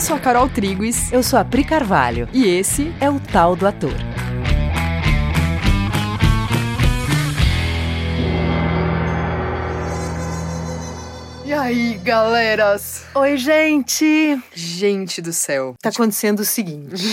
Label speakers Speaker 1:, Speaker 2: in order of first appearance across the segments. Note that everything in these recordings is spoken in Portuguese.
Speaker 1: Eu sou a Carol Triguis.
Speaker 2: Eu sou a Pri Carvalho.
Speaker 1: E esse
Speaker 2: é o Tal do Ator.
Speaker 1: E aí, galeras?
Speaker 2: Oi, gente!
Speaker 1: Gente do céu.
Speaker 2: Tá acontecendo o seguinte.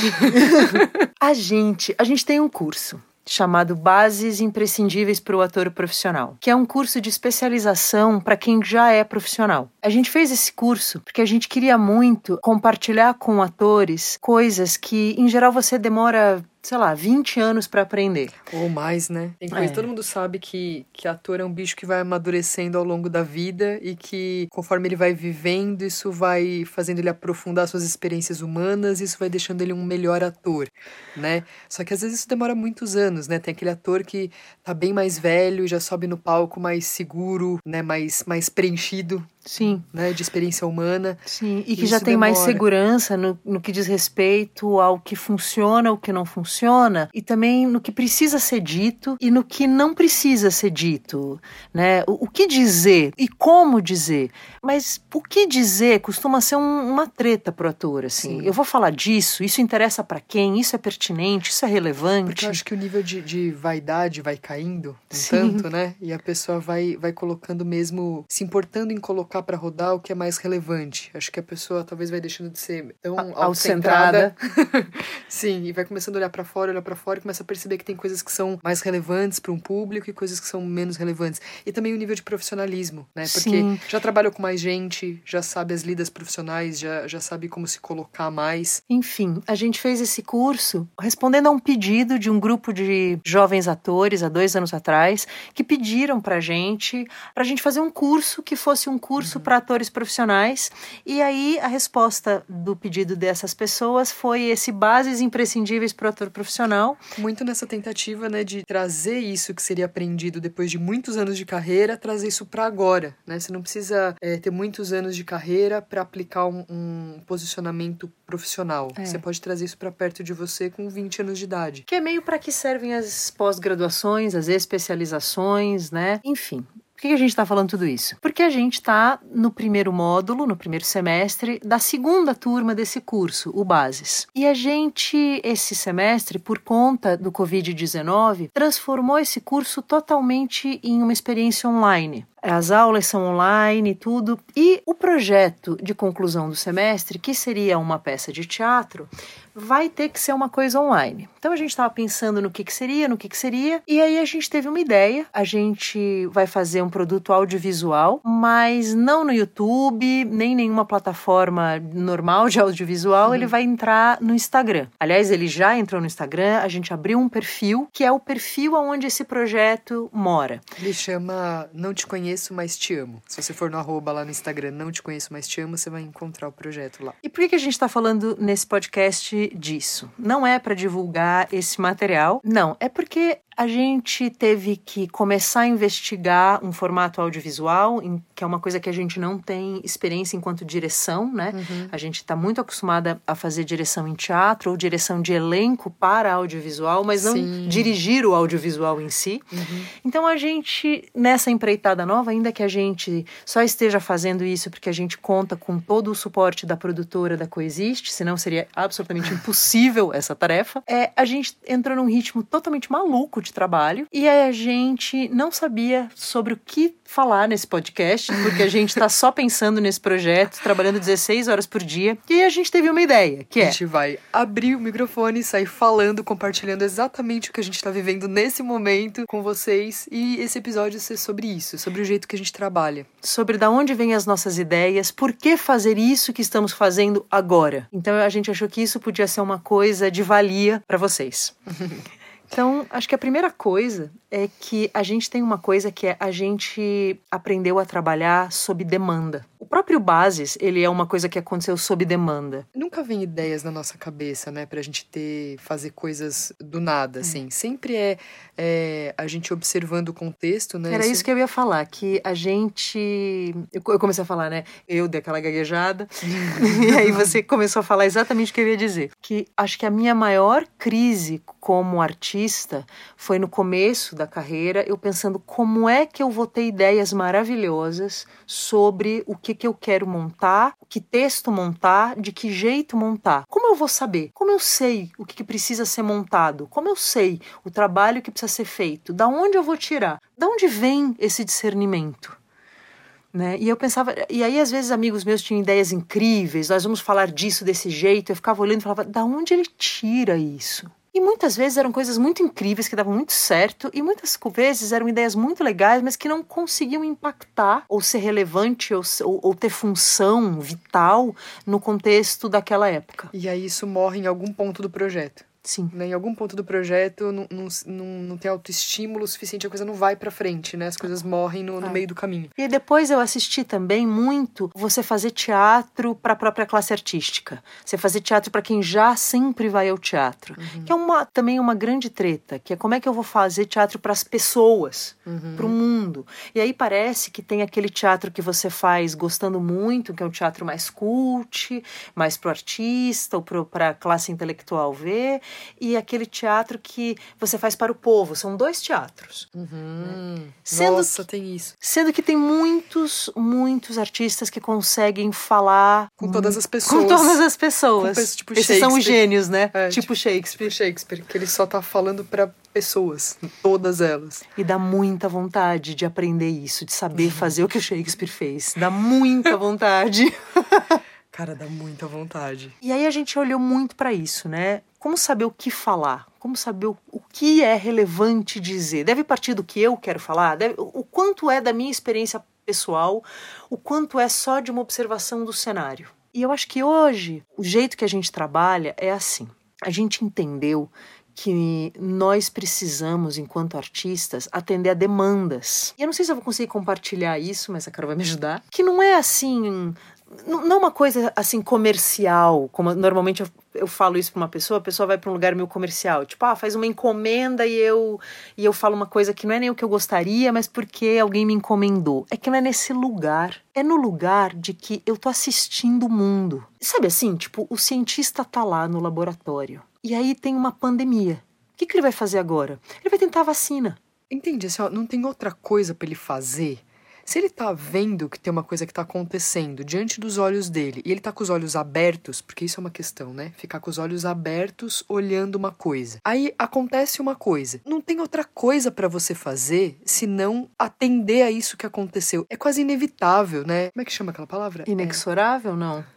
Speaker 2: a gente, a gente tem um curso chamado Bases Imprescindíveis para o Ator Profissional, que é um curso de especialização para quem já é profissional. A gente fez esse curso porque a gente queria muito compartilhar com atores coisas que, em geral, você demora sei lá, 20 anos para aprender.
Speaker 1: Ou mais, né? Tem coisa, é. todo mundo sabe que, que ator é um bicho que vai amadurecendo ao longo da vida e que conforme ele vai vivendo, isso vai fazendo ele aprofundar suas experiências humanas, isso vai deixando ele um melhor ator, né? Só que às vezes isso demora muitos anos, né? Tem aquele ator que tá bem mais velho, já sobe no palco mais seguro, né, mais mais preenchido
Speaker 2: Sim.
Speaker 1: Né, de experiência humana.
Speaker 2: Sim, e que já tem demora. mais segurança no, no que diz respeito ao que funciona, o que não funciona, e também no que precisa ser dito e no que não precisa ser dito. Né? O, o que dizer e como dizer. Mas o que dizer costuma ser um, uma treta pro ator, assim. Sim. Eu vou falar disso, isso interessa para quem, isso é pertinente, isso é relevante.
Speaker 1: Porque eu acho que o nível de, de vaidade vai caindo um Sim. tanto, né? E a pessoa vai, vai colocando mesmo, se importando em colocar colocar para rodar o que é mais relevante. Acho que a pessoa talvez vai deixando de ser tão autocentrada. Sim, e vai começando a olhar para fora, olhar para fora e começa a perceber que tem coisas que são mais relevantes para um público e coisas que são menos relevantes. E também o nível de profissionalismo, né? Porque Sim. já trabalhou com mais gente, já sabe as lidas profissionais, já, já sabe como se colocar mais.
Speaker 2: Enfim, a gente fez esse curso respondendo a um pedido de um grupo de jovens atores há dois anos atrás que pediram pra gente, pra gente fazer um curso que fosse um curso curso para atores profissionais. E aí a resposta do pedido dessas pessoas foi esse bases imprescindíveis para o ator profissional.
Speaker 1: Muito nessa tentativa, né, de trazer isso que seria aprendido depois de muitos anos de carreira, trazer isso para agora, né? Você não precisa é, ter muitos anos de carreira para aplicar um, um, posicionamento profissional. É. Você pode trazer isso para perto de você com 20 anos de idade.
Speaker 2: Que é meio para que servem as pós-graduações, as especializações, né? Enfim, por que a gente está falando tudo isso? Porque a gente está no primeiro módulo, no primeiro semestre, da segunda turma desse curso, o Bases. E a gente, esse semestre, por conta do Covid-19, transformou esse curso totalmente em uma experiência online. As aulas são online e tudo. E o projeto de conclusão do semestre, que seria uma peça de teatro, vai ter que ser uma coisa online. Então a gente estava pensando no que, que seria, no que, que seria, e aí a gente teve uma ideia. A gente vai fazer um produto audiovisual, mas não no YouTube, nem nenhuma plataforma normal de audiovisual, ele vai entrar no Instagram. Aliás, ele já entrou no Instagram, a gente abriu um perfil, que é o perfil onde esse projeto mora.
Speaker 1: Ele chama Não Te Conheço conheço, mas te amo. Se você for no arroba lá no Instagram, não te conheço, mas te amo, você vai encontrar o projeto lá.
Speaker 2: E por que, que a gente está falando nesse podcast disso? Não é para divulgar esse material, não. É porque a gente teve que começar a investigar um formato audiovisual, que é uma coisa que a gente não tem experiência enquanto direção, né? Uhum. A gente está muito acostumada a fazer direção em teatro ou direção de elenco para audiovisual, mas não Sim. dirigir o audiovisual em si. Uhum. Então a gente, nessa empreitada nova, ainda que a gente só esteja fazendo isso porque a gente conta com todo o suporte da produtora da Coexiste, senão seria absolutamente impossível essa tarefa, é, a gente entrou num ritmo totalmente maluco de trabalho e a gente não sabia sobre o que falar nesse podcast, porque a gente está só pensando nesse projeto, trabalhando 16 horas por dia. E aí a gente teve uma ideia, que é...
Speaker 1: A gente vai abrir o microfone, sair falando, compartilhando exatamente o que a gente está vivendo nesse momento com vocês. E esse episódio ser sobre isso, sobre o jeito que a gente trabalha.
Speaker 2: Sobre da onde vêm as nossas ideias, por que fazer isso que estamos fazendo agora. Então a gente achou que isso podia ser uma coisa de valia para vocês. Então, acho que a primeira coisa é que a gente tem uma coisa que é a gente aprendeu a trabalhar sob demanda. O próprio Bases, ele é uma coisa que aconteceu sob demanda.
Speaker 1: Nunca vem ideias na nossa cabeça, né, pra gente ter, fazer coisas do nada, assim. É. Sempre é, é, a gente observando o contexto, né?
Speaker 2: Era isso que eu ia falar, que a gente... Eu comecei a falar, né, eu dei aquela gaguejada, e aí você começou a falar exatamente o que eu ia dizer. Que acho que a minha maior crise como artista foi no começo da carreira, eu pensando como é que eu vou ter ideias maravilhosas sobre o que que eu quero montar, que texto montar, de que jeito montar. Como eu vou saber? Como eu sei o que, que precisa ser montado? Como eu sei o trabalho que precisa ser feito? Da onde eu vou tirar? Da onde vem esse discernimento? Né? E eu pensava, e aí às vezes amigos meus tinham ideias incríveis, nós vamos falar disso desse jeito, eu ficava olhando e falava, da onde ele tira isso? E muitas vezes eram coisas muito incríveis que davam muito certo, e muitas vezes eram ideias muito legais, mas que não conseguiam impactar ou ser relevante ou, ou, ou ter função vital no contexto daquela época.
Speaker 1: E aí isso morre em algum ponto do projeto.
Speaker 2: Sim.
Speaker 1: Né? Em algum ponto do projeto não, não, não, não tem autoestímulo suficiente, a coisa não vai para frente, né? As coisas morrem no, no
Speaker 2: É.
Speaker 1: meio do caminho.
Speaker 2: E depois eu assisti também muito você fazer teatro para a própria classe artística. Você fazer teatro para quem já sempre vai ao teatro. Que é uma, também uma grande treta, que é como é que eu vou fazer teatro para as pessoas, para o mundo. E aí parece que tem aquele teatro que você faz gostando muito, que é um teatro mais cult, mais pro artista ou para a classe intelectual ver, e aquele teatro que você faz para o povo. São dois teatros. Sendo
Speaker 1: Nossa, tem isso.
Speaker 2: Sendo que tem muitos, muitos artistas que conseguem falar
Speaker 1: Com todas as pessoas.
Speaker 2: com todas as pessoas.
Speaker 1: Com tipo
Speaker 2: Esses são os gênios, né?
Speaker 1: É,
Speaker 2: tipo,
Speaker 1: tipo-
Speaker 2: Shakespeare.
Speaker 1: Shakespeare, que ele só tá falando para pessoas, todas elas.
Speaker 2: E dá muita vontade de aprender isso, de saber fazer o que o Shakespeare fez. Dá muita vontade.
Speaker 1: Cara, dá muita vontade.
Speaker 2: E aí a gente olhou muito para isso, né? Como saber o que falar? Como saber o, o que é relevante dizer? Deve partir do que eu quero falar? Deve- o quanto é da minha experiência pessoal? O quanto é só de uma observação do cenário? E eu acho que hoje o jeito que a gente trabalha é assim. A gente entendeu que nós precisamos, enquanto artistas, atender a demandas. E eu não sei se eu vou conseguir compartilhar isso, mas a Carol vai me ajudar. Que não é assim não não uma coisa assim comercial, como normalmente eu, eu falo isso para uma pessoa, a pessoa vai para um lugar meio comercial, tipo, ah, faz uma encomenda e eu e eu falo uma coisa que não é nem o que eu gostaria, mas porque alguém me encomendou. É que não é nesse lugar, é no lugar de que eu tô assistindo o mundo. Sabe assim, tipo, o cientista tá lá no laboratório e aí tem uma pandemia. O que, que ele vai fazer agora? Ele vai tentar a vacina.
Speaker 1: Entendi, assim, não tem outra coisa para ele fazer. Se ele tá vendo que tem uma coisa que tá acontecendo diante dos olhos dele e ele tá com os olhos abertos, porque isso é uma questão, né? Ficar com os olhos abertos olhando uma coisa. Aí acontece uma coisa. Não tem outra coisa para você fazer senão atender a isso que aconteceu. É quase inevitável, né? Como é que chama aquela palavra?
Speaker 2: Inexorável, não?
Speaker 1: É, não,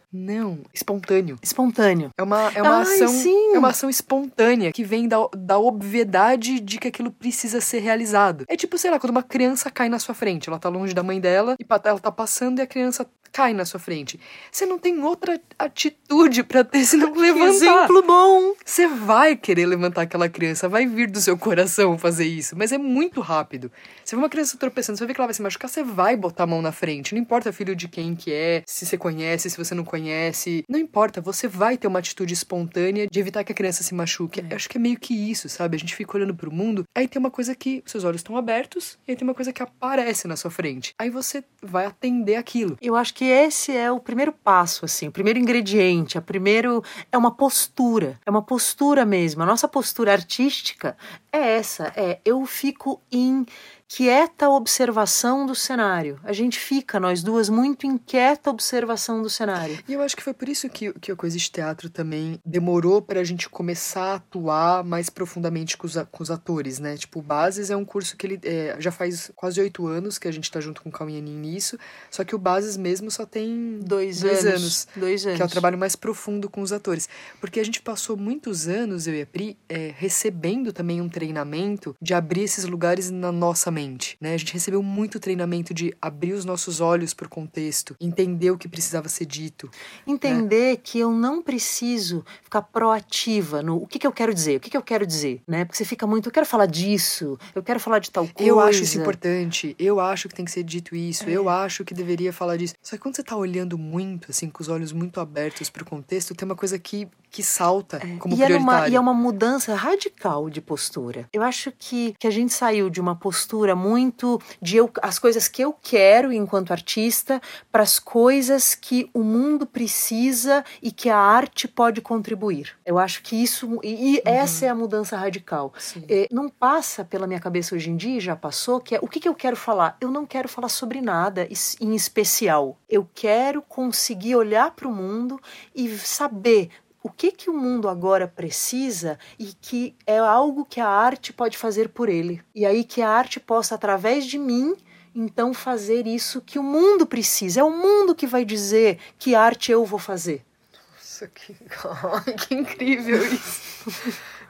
Speaker 1: espontâneo.
Speaker 2: Espontâneo.
Speaker 1: É uma, é uma
Speaker 2: Ai,
Speaker 1: ação.
Speaker 2: sim.
Speaker 1: É uma ação espontânea que vem da, da obviedade de que aquilo precisa ser realizado. É tipo, sei lá, quando uma criança cai na sua frente, ela tá longe da mãe dela e ela tá passando e a criança cai na sua frente. Você não tem outra atitude pra ter senão levantar.
Speaker 2: Exemplo bom.
Speaker 1: Você vai querer levantar aquela criança, vai vir do seu coração fazer isso, mas é muito rápido. Você vê uma criança tropeçando, você vê que ela vai se machucar, você vai botar a mão na frente. Não importa filho de quem que é, se você conhece, se você não conhece. Não importa, você vai ter uma atitude espontânea de evitar que a criança se machuque. Eu acho que é meio que isso, sabe? A gente fica olhando pro mundo, aí tem uma coisa que seus olhos estão abertos, e aí tem uma coisa que aparece na sua frente. Aí você vai atender aquilo.
Speaker 2: Eu acho que esse é o primeiro passo, assim, o primeiro ingrediente, a primeiro é uma postura, é uma postura mesmo. A nossa postura artística é essa, é eu fico em quieta observação do cenário. A gente fica, nós duas, muito inquieta observação do cenário.
Speaker 1: E eu acho que foi por isso que, que a coisa de teatro também demorou pra gente começar a atuar mais profundamente com os, a- com os atores, né? Tipo, o Bases é um curso que ele é, já faz quase oito anos que a gente tá junto com o Calminhanin nisso, só que o Bases mesmo só tem
Speaker 2: Dois,
Speaker 1: Dois
Speaker 2: anos.
Speaker 1: anos,
Speaker 2: Dois anos.
Speaker 1: que é o trabalho mais profundo com os atores. Porque a gente passou muitos anos, eu e a Pri, é, recebendo também um treinamento de abrir esses lugares na nossa mente, né? A gente recebeu muito treinamento de abrir os nossos olhos pro contexto, entender o que precisava ser dito.
Speaker 2: Entender que eu não preciso ficar proativa no o que, que eu quero dizer, o que, que eu quero dizer, né? Porque você fica muito, eu quero falar disso, eu quero falar de tal coisa.
Speaker 1: Eu acho isso importante, eu acho que tem que ser dito isso,
Speaker 2: É.
Speaker 1: eu acho que deveria falar disso. Só que quando você tá olhando muito, assim, com os olhos muito abertos pro contexto, tem uma coisa que que salta é. como
Speaker 2: e
Speaker 1: prioritário.
Speaker 2: É uma, e é uma mudança radical de postura. Eu acho que, que a gente saiu de uma postura muito de eu, as coisas que eu quero enquanto artista para as coisas que o mundo precisa e que a arte pode contribuir. Eu acho que isso e, e uhum. essa é a mudança radical. É, não passa pela minha cabeça hoje em dia, já passou, que é o que, que eu quero falar? Eu não quero falar sobre nada em especial. Eu quero conseguir olhar para o mundo e saber o que que o mundo agora precisa e que é algo que a arte pode fazer por ele. E aí que a arte possa através de mim então fazer isso que o mundo precisa. É o mundo que vai dizer que arte eu vou fazer.
Speaker 1: Nossa, que, que incrível isso.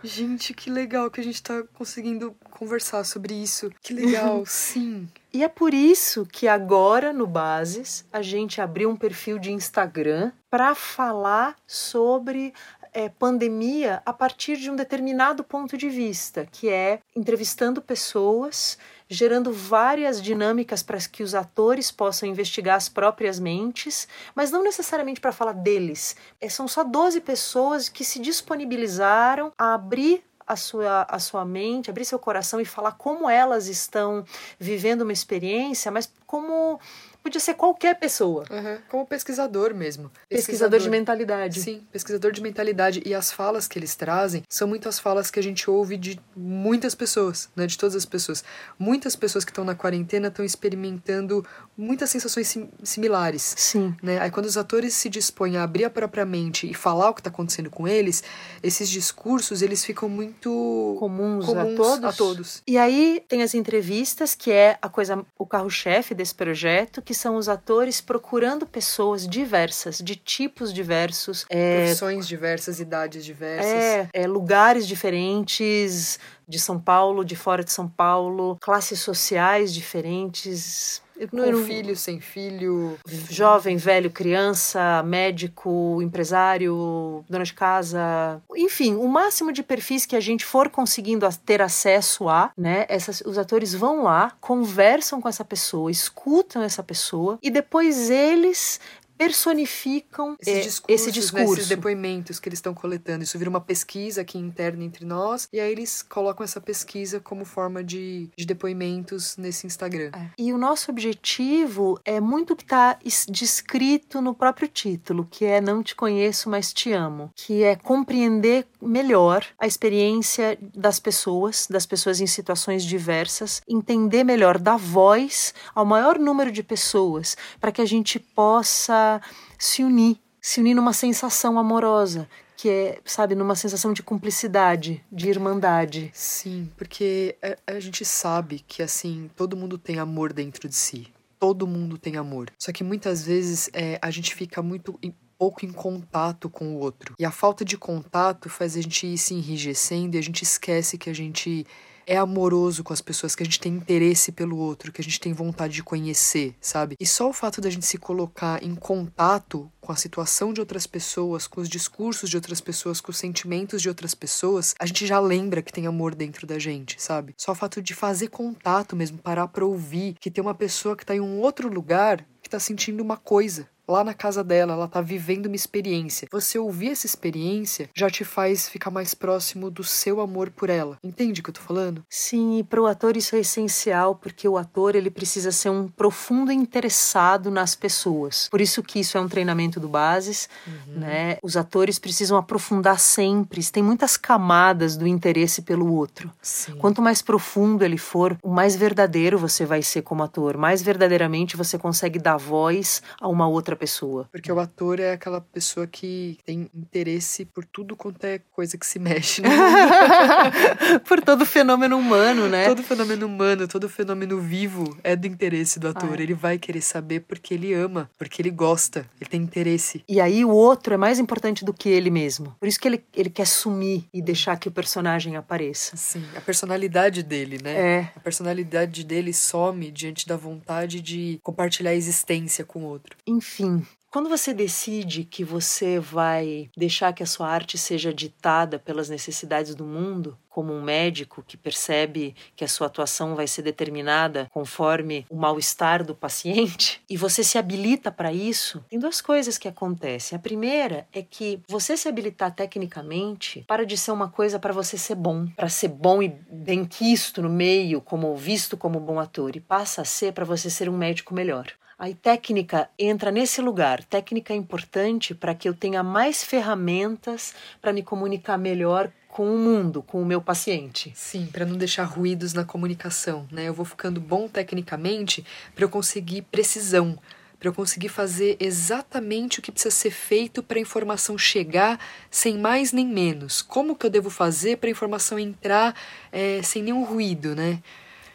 Speaker 1: Gente, que legal que a gente está conseguindo conversar sobre isso. Que legal, sim.
Speaker 2: E é por isso que agora no Bases a gente abriu um perfil de Instagram para falar sobre é, pandemia a partir de um determinado ponto de vista, que é entrevistando pessoas, gerando várias dinâmicas para que os atores possam investigar as próprias mentes, mas não necessariamente para falar deles. É, são só 12 pessoas que se disponibilizaram a abrir a sua, a sua mente, abrir seu coração e falar como elas estão vivendo uma experiência, mas como podia ser qualquer pessoa.
Speaker 1: Uhum, como pesquisador mesmo.
Speaker 2: Pesquisador, pesquisador, de mentalidade.
Speaker 1: Sim, pesquisador de mentalidade. E as falas que eles trazem são muitas falas que a gente ouve de muitas pessoas, né? De todas as pessoas. Muitas pessoas que estão na quarentena estão experimentando muitas sensações sim, similares.
Speaker 2: Sim.
Speaker 1: Né? Aí quando os atores se dispõem a abrir a própria mente e falar o que está acontecendo com eles, esses discursos, eles ficam muito
Speaker 2: comuns,
Speaker 1: comuns
Speaker 2: a, todos.
Speaker 1: a todos.
Speaker 2: E aí tem as entrevistas, que é a coisa, o carro-chefe desse projeto, que são os atores procurando pessoas diversas, de tipos diversos,
Speaker 1: é, profissões diversas, idades diversas,
Speaker 2: é, é, lugares diferentes de São Paulo, de fora de São Paulo, classes sociais diferentes
Speaker 1: com filho, sem filho.
Speaker 2: Jovem, velho, criança, médico, empresário, dona de casa. Enfim, o máximo de perfis que a gente for conseguindo ter acesso a, né? Essas, os atores vão lá, conversam com essa pessoa, escutam essa pessoa e depois eles personificam esses
Speaker 1: é, discursos, esse discurso. Né, esses depoimentos que eles estão coletando. Isso vira uma pesquisa aqui interna entre nós, e aí eles colocam essa pesquisa como forma de, de depoimentos nesse Instagram.
Speaker 2: É. E o nosso objetivo é muito que está descrito no próprio título, que é Não Te Conheço, mas Te Amo, que é compreender melhor a experiência das pessoas, das pessoas em situações diversas, entender melhor, dar voz ao maior número de pessoas, para que a gente possa se unir, se unir numa sensação amorosa, que é, sabe, numa sensação de cumplicidade, de irmandade.
Speaker 1: Sim, porque a, a gente sabe que, assim, todo mundo tem amor dentro de si. Todo mundo tem amor. Só que muitas vezes é, a gente fica muito pouco em contato com o outro. E a falta de contato faz a gente ir se enrijecendo e a gente esquece que a gente é amoroso com as pessoas, que a gente tem interesse pelo outro, que a gente tem vontade de conhecer, sabe? E só o fato da gente se colocar em contato com a situação de outras pessoas, com os discursos de outras pessoas, com os sentimentos de outras pessoas, a gente já lembra que tem amor dentro da gente, sabe? Só o fato de fazer contato mesmo, parar pra ouvir que tem uma pessoa que tá em um outro lugar que tá sentindo uma coisa, lá na casa dela, ela tá vivendo uma experiência. Você ouvir essa experiência já te faz ficar mais próximo do seu amor por ela. Entende o que eu tô falando?
Speaker 2: Sim, e pro ator isso é essencial, porque o ator ele precisa ser um profundo interessado nas pessoas. Por isso que isso é um treinamento do Bases, uhum. né? Os atores precisam aprofundar sempre, tem muitas camadas do interesse pelo outro.
Speaker 1: Sim.
Speaker 2: Quanto mais profundo ele for, o mais verdadeiro você vai ser como ator, mais verdadeiramente você consegue dar voz a uma outra pessoa.
Speaker 1: Porque o ator é aquela pessoa que tem interesse por tudo quanto é coisa que se mexe. Né?
Speaker 2: por todo fenômeno humano, né?
Speaker 1: Todo fenômeno humano, todo fenômeno vivo é do interesse do ator. Ah, é. Ele vai querer saber porque ele ama, porque ele gosta, ele tem interesse.
Speaker 2: E aí o outro é mais importante do que ele mesmo. Por isso que ele, ele quer sumir e deixar que o personagem apareça.
Speaker 1: Sim, a personalidade dele, né?
Speaker 2: É.
Speaker 1: A personalidade dele some diante da vontade de compartilhar a existência com o outro.
Speaker 2: Enfim, quando você decide que você vai deixar que a sua arte seja ditada pelas necessidades do mundo, como um médico que percebe que a sua atuação vai ser determinada conforme o mal-estar do paciente, e você se habilita para isso, tem duas coisas que acontecem. A primeira é que você se habilitar tecnicamente para de ser uma coisa para você ser bom, para ser bom e bem quisto no meio, como visto como bom ator, e passa a ser para você ser um médico melhor. Aí técnica entra nesse lugar. Técnica é importante para que eu tenha mais ferramentas para me comunicar melhor com o mundo, com o meu paciente.
Speaker 1: Sim, para não deixar ruídos na comunicação, né? Eu vou ficando bom tecnicamente para eu conseguir precisão, para eu conseguir fazer exatamente o que precisa ser feito para a informação chegar sem mais nem menos. Como que eu devo fazer para a informação entrar é, sem nenhum ruído, né?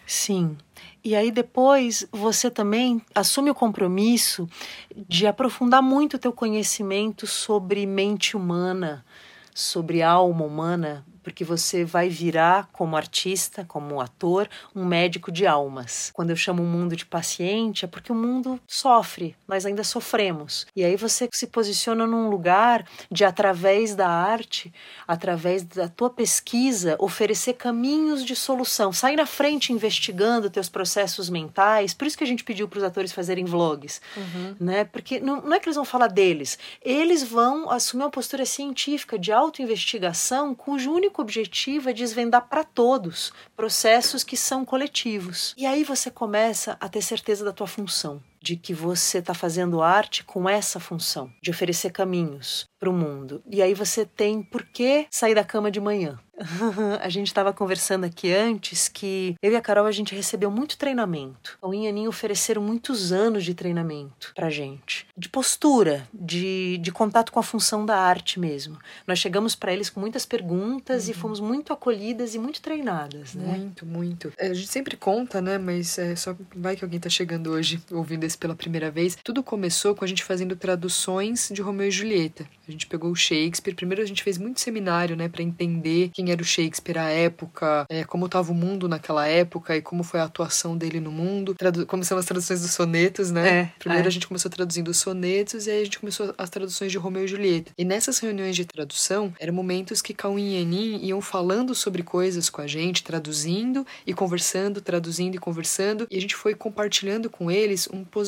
Speaker 2: Sim. E aí depois você também assume o compromisso de aprofundar muito o teu conhecimento sobre mente humana, sobre alma humana, porque você vai virar, como artista, como ator, um médico de almas. Quando eu chamo o mundo de paciente, é porque o mundo sofre, nós ainda sofremos. E aí você se posiciona num lugar de, através da arte, através da tua pesquisa, oferecer caminhos de solução. Sair na frente investigando teus processos mentais. Por isso que a gente pediu para os atores fazerem vlogs, uhum. né? Porque não, não é que eles vão falar deles, eles vão assumir uma postura científica de autoinvestigação, cujo único único objetivo é desvendar para todos processos que são coletivos. E aí você começa a ter certeza da tua função de que você está fazendo arte com essa função, de oferecer caminhos para o mundo. E aí você tem por que sair da cama de manhã. a gente estava conversando aqui antes que eu e a Carol a gente recebeu muito treinamento. O Inhanin ofereceram muitos anos de treinamento pra gente, de postura, de, de contato com a função da arte mesmo. Nós chegamos para eles com muitas perguntas uhum. e fomos muito acolhidas e muito treinadas, né?
Speaker 1: Muito, muito. É, a gente sempre conta, né? Mas é só vai que alguém tá chegando hoje ouvindo esse pela primeira vez. Tudo começou com a gente fazendo traduções de Romeu e Julieta. A gente pegou o Shakespeare. Primeiro a gente fez muito seminário, né, para entender quem era o Shakespeare, a época, é, como estava o mundo naquela época e como foi a atuação dele no mundo. Tradu Começamos as traduções dos sonetos, né? É, Primeiro é. a gente começou traduzindo os sonetos e aí a gente começou as traduções de Romeu e Julieta. E nessas reuniões de tradução, eram momentos que Cauim e Enin iam falando sobre coisas com a gente, traduzindo e conversando, traduzindo e conversando. E a gente foi compartilhando com eles um posicionamento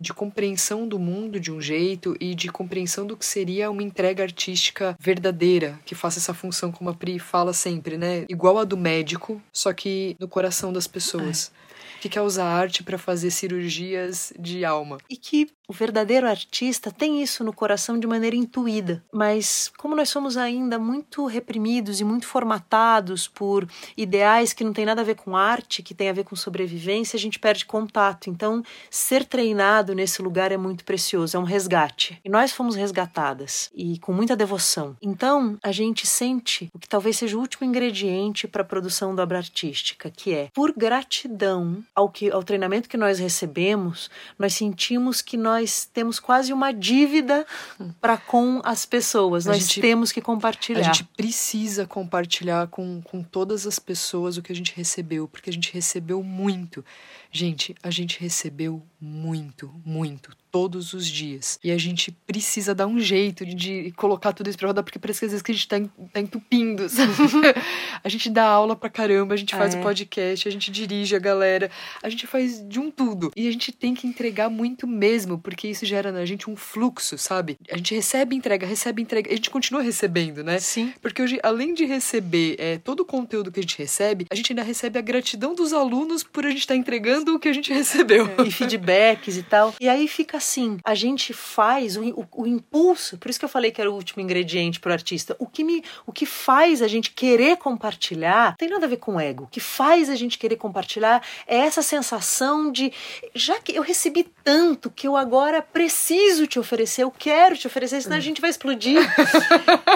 Speaker 1: de compreensão do mundo de um jeito e de compreensão do que seria uma entrega artística verdadeira, que faça essa função, como a Pri fala sempre, né? Igual a do médico, só que no coração das pessoas. É que quer usar arte para fazer cirurgias de alma.
Speaker 2: E que o verdadeiro artista tem isso no coração de maneira intuída, mas como nós somos ainda muito reprimidos e muito formatados por ideais que não tem nada a ver com arte, que tem a ver com sobrevivência, a gente perde contato. Então, ser treinado nesse lugar é muito precioso, é um resgate. E nós fomos resgatadas e com muita devoção. Então, a gente sente o que talvez seja o último ingrediente para a produção da obra artística, que é por gratidão ao que ao treinamento que nós recebemos, nós sentimos que nós temos quase uma dívida para com as pessoas. A nós gente, temos que compartilhar.
Speaker 1: A gente precisa compartilhar com, com todas as pessoas o que a gente recebeu, porque a gente recebeu muito. Gente, a gente recebeu muito, muito todos os dias. E a gente precisa dar um jeito de, de colocar tudo isso pra rodar, porque parece que às vezes que a gente tá, tá entupindo, sabe? a gente dá aula pra caramba, a gente faz o é. podcast, a gente dirige a galera, a gente faz de um tudo. E a gente tem que entregar muito mesmo, porque isso gera na gente um fluxo, sabe? A gente recebe entrega, recebe entrega, a gente continua recebendo, né?
Speaker 2: Sim.
Speaker 1: Porque hoje, além de receber é, todo o conteúdo que a gente recebe, a gente ainda recebe a gratidão dos alunos por a gente estar tá entregando o que a gente recebeu.
Speaker 2: É. E feedbacks e tal. E aí fica assim, a gente faz o, o, o, impulso, por isso que eu falei que era o último ingrediente para o artista. O que me, o que faz a gente querer compartilhar, tem nada a ver com ego. O que faz a gente querer compartilhar é essa sensação de já que eu recebi tanto que eu agora preciso te oferecer, eu quero te oferecer, senão a gente vai explodir.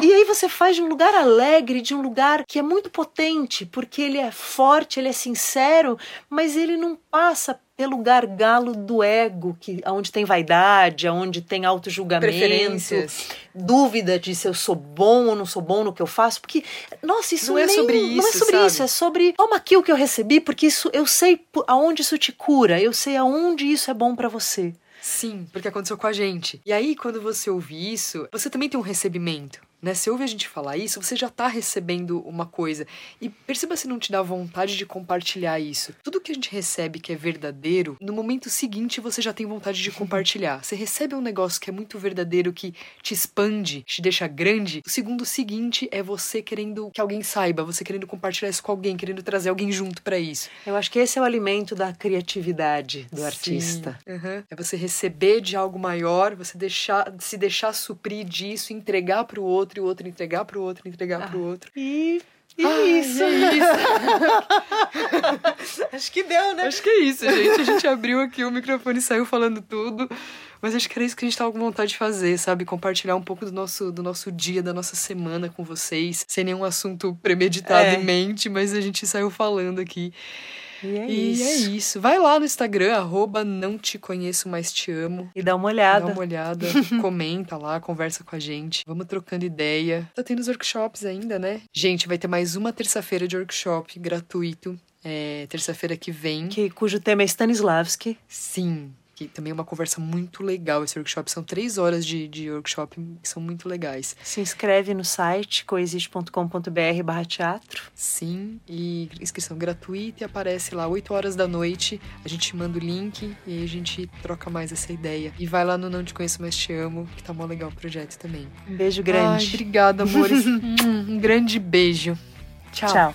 Speaker 2: e aí você faz de um lugar alegre, de um lugar que é muito potente, porque ele é forte, ele é sincero, mas ele não passa pelo gargalo do ego, que aonde tem vaidade, aonde tem auto-julgamento, dúvida de se eu sou bom ou não sou bom no que eu faço, porque nossa, isso
Speaker 1: não é sobre isso,
Speaker 2: não é sobre
Speaker 1: sabe?
Speaker 2: isso, é sobre toma aqui o que eu recebi, porque isso eu sei aonde isso te cura, eu sei aonde isso é bom para você.
Speaker 1: Sim, porque aconteceu com a gente. E aí quando você ouve isso, você também tem um recebimento né? Você ouve a gente falar isso, você já tá recebendo uma coisa. E perceba se não te dá vontade de compartilhar isso. Tudo que a gente recebe que é verdadeiro, no momento seguinte você já tem vontade de compartilhar. Você recebe um negócio que é muito verdadeiro, que te expande, te deixa grande. O segundo seguinte é você querendo que alguém saiba, você querendo compartilhar isso com alguém, querendo trazer alguém junto para isso.
Speaker 2: Eu acho que esse é o alimento da criatividade do Sim. artista.
Speaker 1: Uhum. É você receber de algo maior, você deixar, se deixar suprir disso, entregar para o outro e o outro entregar para o outro, entregar ah. para o outro.
Speaker 2: E Ai, isso. É isso. acho que deu, né?
Speaker 1: Acho que é isso, gente. A gente abriu aqui o microfone e saiu falando tudo. Mas acho que era isso que a gente tava com vontade de fazer, sabe? Compartilhar um pouco do nosso, do nosso dia, da nossa semana com vocês. Sem nenhum assunto premeditado é. em mente, mas a gente saiu falando aqui.
Speaker 2: E é, e isso.
Speaker 1: é isso. Vai lá no Instagram, arroba não te conheço, mas te amo.
Speaker 2: E dá uma olhada.
Speaker 1: Dá uma olhada, comenta lá, conversa com a gente. Vamos trocando ideia. Tá tendo os workshops ainda, né? Gente, vai ter mais uma terça-feira de workshop gratuito. É, terça-feira que vem.
Speaker 2: Que, cujo tema é Stanislavski.
Speaker 1: Sim que também é uma conversa muito legal esse workshop. São três horas de, de workshop que são muito legais.
Speaker 2: Se inscreve no site coexiste.com.br barra teatro.
Speaker 1: Sim, e inscrição gratuita e aparece lá 8 horas da noite. A gente manda o link e aí a gente troca mais essa ideia. E vai lá no Não Te Conheço Mas Te Amo, que tá mó legal o projeto também.
Speaker 2: Um beijo grande.
Speaker 1: Ai, obrigada, amores. um grande beijo. Tchau.
Speaker 2: Tchau.